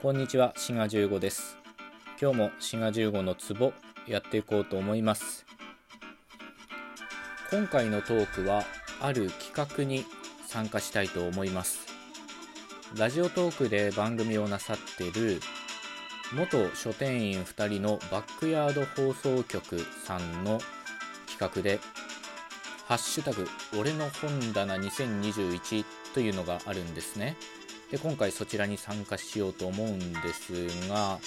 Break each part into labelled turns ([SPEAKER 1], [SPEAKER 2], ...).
[SPEAKER 1] こんにちは、シガ15です。今日もシガ15のツボやっていこうと思います。今回のトークはある企画に参加したいと思います。ラジオトークで番組をなさってる元書店員2人のバックヤード放送局さんの企画でハッシュタグ俺の本棚2021というのがあるんですね。で今回そちらに参加しようと思うんですが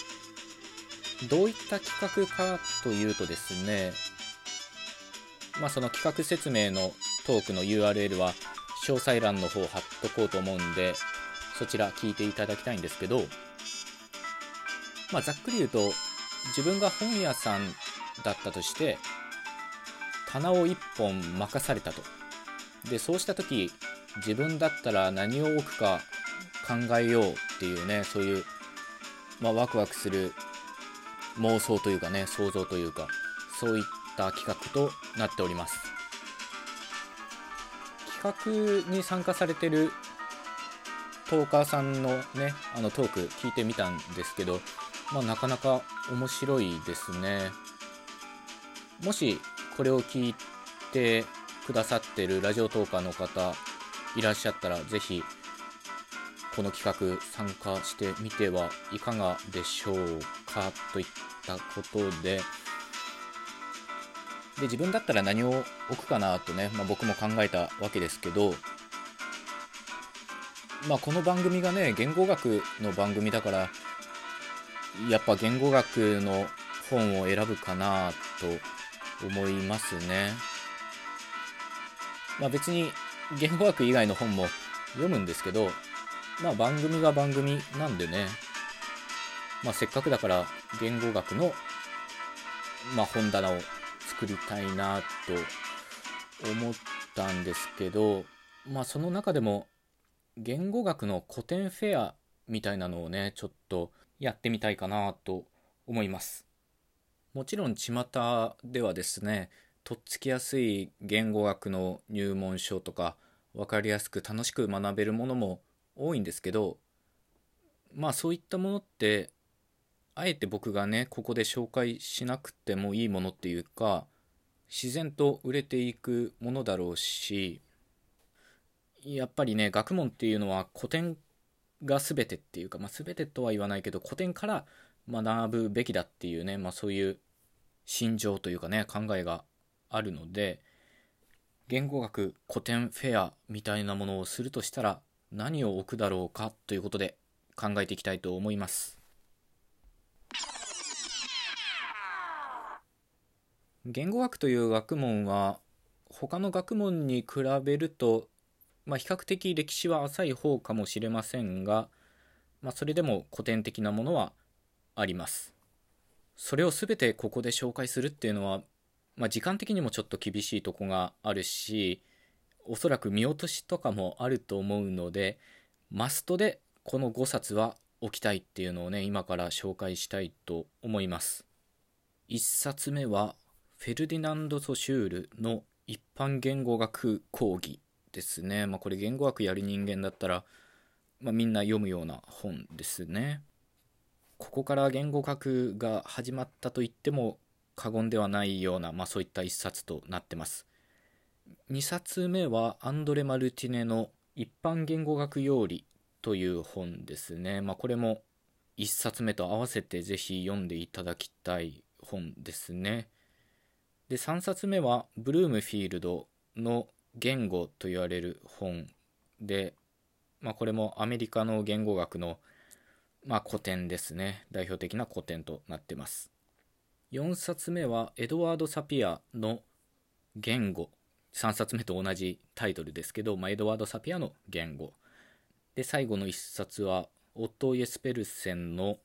[SPEAKER 1] どういった企画かというとですねまあその企画説明のトークの URL は詳細欄の方貼っとこうと思うんでそちら聞いていただきたいんですけどまあざっくり言うと自分が本屋さんだったとして棚を1本任されたと。でそうした時自分だったら何を置くか考えようっていうねそういう、まあ、ワクワクする妄想というかね想像というかそういった企画となっております。企画に参加されてるトーカーさんのねあのトーク聞いてみたんですけど、まあ、なかなか面白いですね。もしこれを聞いてくださってるラジオトーカーの方いらっしゃったら是非この企画参加してみてはいかがでしょうかといったことでで自分だったら何を置くかなとね、まあ、僕も考えたわけですけど、まあ、この番組がね言語学の番組だからやっぱ言語学の本を選ぶかなと思いますね。まあ、別に言語学以外の本も読むんですけどまあ番組が番組なんでね、まあせっかくだから言語学の、まあ本棚を作りたいなと思ったんですけど、まあその中でも言語学の古典フェアみたいなのをね、ちょっとやってみたいかなと思います。もちろん巷ではですね、とっつきやすい言語学の入門書とか分かりやすく楽しく学べるものも多いんですけどまあそういったものってあえて僕がねここで紹介しなくてもいいものっていうか自然と売れていくものだろうしやっぱりね学問っていうのは古典が全てっていうか、まあ、全てとは言わないけど古典から学ぶべきだっていうね、まあ、そういう心情というかね考えがあるので言語学古典フェアみたいなものをするとしたら何を置くだろうかということで考えていきたいと思います。言語学という学問は他の学問に比べると、まあ、比較的歴史は浅い方かもしれませんが、まあ、それでも古典的なものはあります。それを全てここで紹介するっていうのは、まあ、時間的にもちょっと厳しいとこがあるしおそらく見落としとかもあると思うのでマストでこの5冊は置きたいっていうのをね今から紹介したいと思います。1冊目はフェルディナンド・ソシュールの一般言語学講義ですね。まあこれ言語学やる人間だったら、まあ、みんな読むような本ですね。ここから言語学が始まったと言っても過言ではないような、まあ、そういった一冊となってます。2冊目はアンドレ・マルティネの一般言語学用理という本ですね。まあ、これも1冊目と合わせてぜひ読んでいただきたい本ですね。で、3冊目はブルームフィールドの言語と言われる本で、まあ、これもアメリカの言語学の、まあ、古典ですね。代表的な古典となってます。4冊目はエドワード・サピアの言語3冊目と同じタイトルですけど、まあ、エドワード・サピアの言語。で最後の1冊はオットー・イエスペルセンの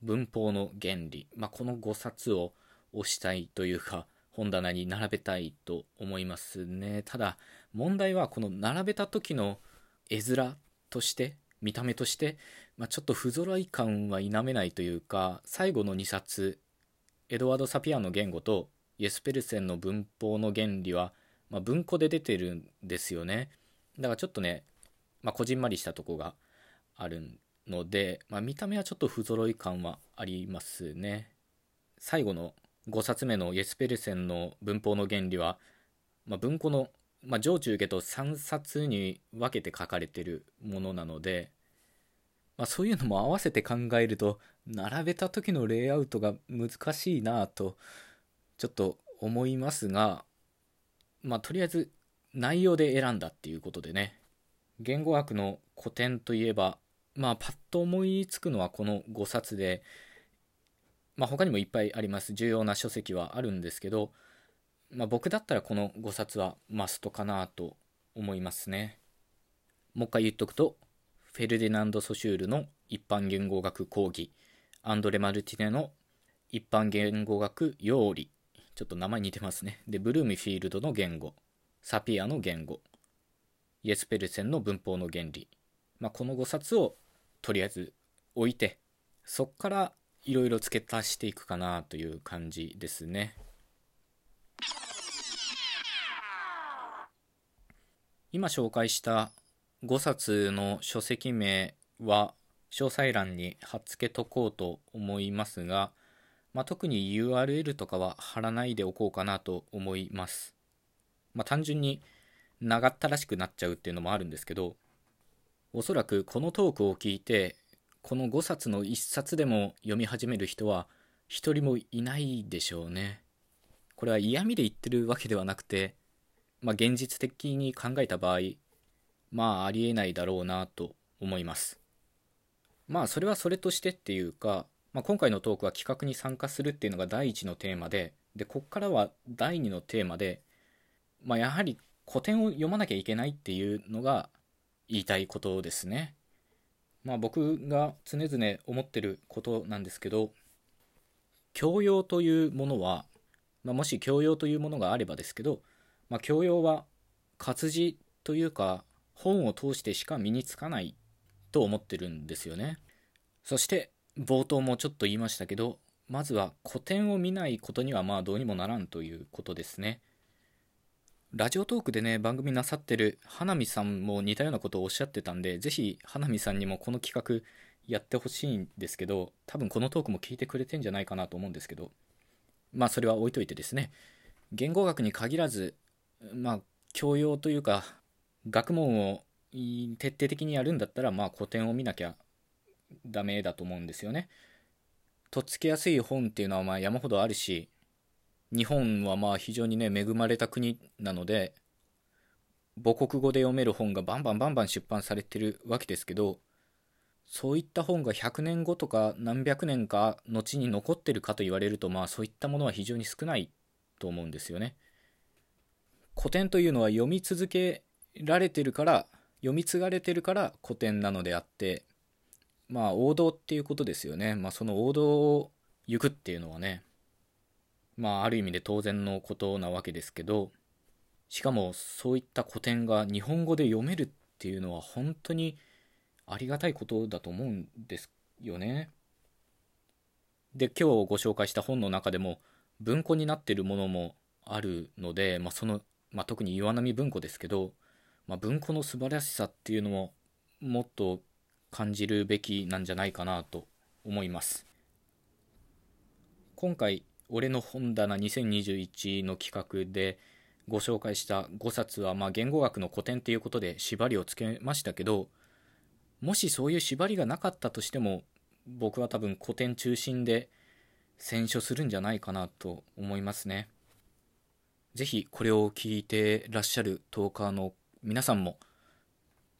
[SPEAKER 1] 文法の原理、まあ、この5冊を推したいというか本棚に並べたいと思いますね。ただ問題はこの並べた時の絵面として見た目として、まあ、ちょっと不揃い感は否めないというか最後の2冊エドワード・サピアの言語とイエスペルセンの文法の原理はまあ、文庫で出てるんですよね。だからちょっとね、まあ、こじんまりしたとこがあるので、まあ、見た目はちょっと不揃い感はありますね最後の5冊目のイエスペルセンの文法の原理は、まあ、文庫の、まあ、上中下と3冊に分けて書かれてるものなので、まあ、そういうのも合わせて考えると並べた時のレイアウトが難しいなぁとちょっと思いますがまあとりあえず内容で選んだっていうことでね。言語学の古典といえばまあパッと思いつくのはこの5冊でまあ他にもいっぱいあります。重要な書籍はあるんですけど、まあ、僕だったらこの5冊はマストかなと思いますね。もう一回言っとくとフェルディナンド・ソシュールの一般言語学講義。アンドレ・マルティネの一般言語学用理。ちょっと名前似てますね。でブルーミフィールドの言語。サピアの言語。イエスペルセンの文法の原理、まあ、この5冊をとりあえず置いてそっからいろいろ付け足していくかなという感じですね。今紹介した5冊の書籍名は詳細欄に貼っつけとこうと思いますが、まあ、特に URL とかは貼らないでおこうかなと思います。まあ、単純に長ったらしくなっちゃうっていうのもあるんですけどおそらくこのトークを聞いてこの5冊の1冊でも読み始める人は一人もいないでしょうねこれは嫌味で言ってるわけではなくてまあ現実的に考えた場合まあありえないだろうなと思いますまあそれはそれとしてっていうか、まあ、今回のトークは企画に参加するっていうのが第一のテーマででこっからは第二のテーマでまあやはり古典を読まなきゃいけないっていうのが言いたいことですね。まあ僕が常々思ってることなんですけど教養というものは、まあ、もし教養というものがあればですけど、まあ、教養は活字というか本を通してしか身につかないと思ってるんですよね。そして冒頭もちょっと言いましたけどまずは古典を見ないことにはまあどうにもならんということですね。ラジオトークでね、番組なさってる花見さんも似たようなことをおっしゃってたんで、ぜひ花見さんにもこの企画やってほしいんですけど、多分このトークも聞いてくれてんじゃないかなと思うんですけど、まあそれは置いといてですね、言語学に限らず、まあ教養というか、学問を徹底的にやるんだったら、まあ古典を見なきゃダメだと思うんですよね。とっつきやすい本っていうのはまあ山ほどあるし、日本はまあ非常にね恵まれた国なので母国語で読める本がバンバンバンバン出版されてるわけですけどそういった本が100年後とか何百年か後に残ってるかと言われるとまあそういったものは非常に少ないと思うんですよね。古典というのは読み続けられてるから読み継がれてるから古典なのであってまあ王道っていうことですよね。まあその王道を行くっていうのはねまあある意味で当然のことなわけですけどしかもそういった古典が日本語で読めるっていうのは本当にありがたいことだと思うんですよね。で今日ご紹介した本の中でも文庫になってるものもあるので、まあ、その、まあ、特に岩波文庫ですけど、まあ、文庫の素晴らしさっていうのももっと感じるべきなんじゃないかなと思います。今回俺の本棚2021の企画でご紹介した5冊は、まあ、言語学の古典ということで縛りをつけましたけどもしそういう縛りがなかったとしても僕は多分古典中心で選書するんじゃないかなと思いますね。ぜひこれを聞いてらっしゃるトーカーの皆さんも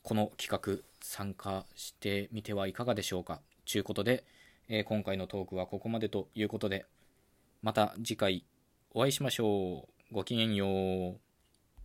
[SPEAKER 1] この企画参加してみてはいかがでしょうか？ちゅうことで、えー、今回のトークはここまでということでまた次回お会いしましょう。ごきげんよう。